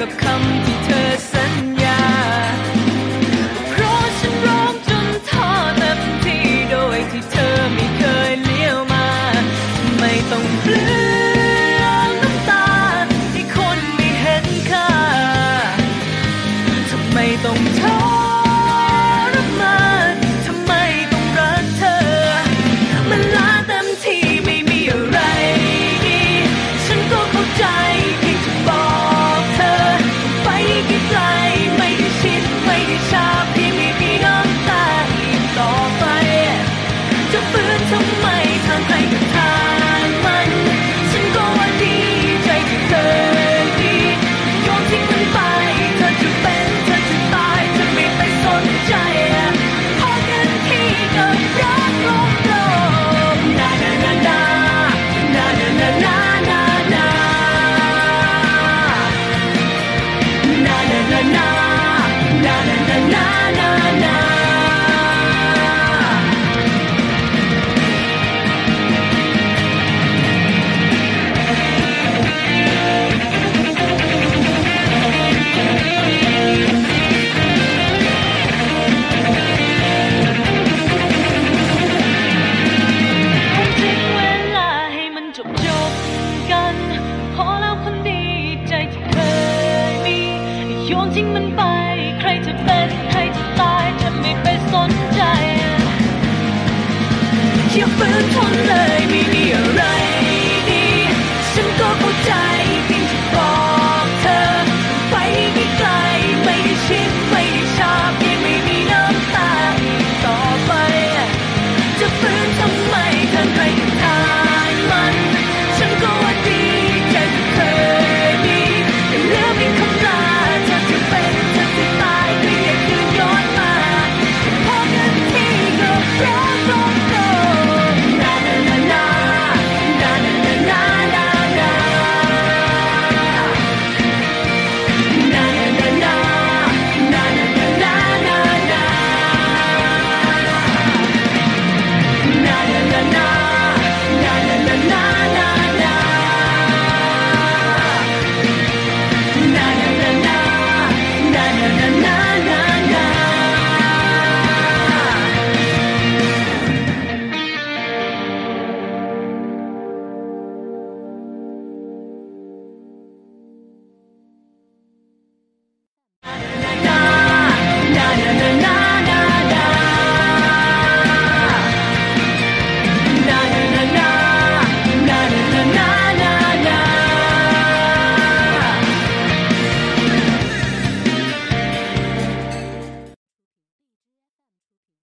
a come ชาพี่ไม่มีน้ำตาอีกต่อไป จะฝืนทำไมทางใครกับทางมัน ฉันก็ว่าดีใจที่เธอดีโยอมทิ้งมันไป เธอจะเป็นเธอจะตายเธอไม่ไปสนใจพอกันที่กับรักลมลม โยนทิ้งมันไป ใครจะเป็นใครจะตายจะไม่ไปสนใจอย่าฝืนทนเลยไม่มีอะไร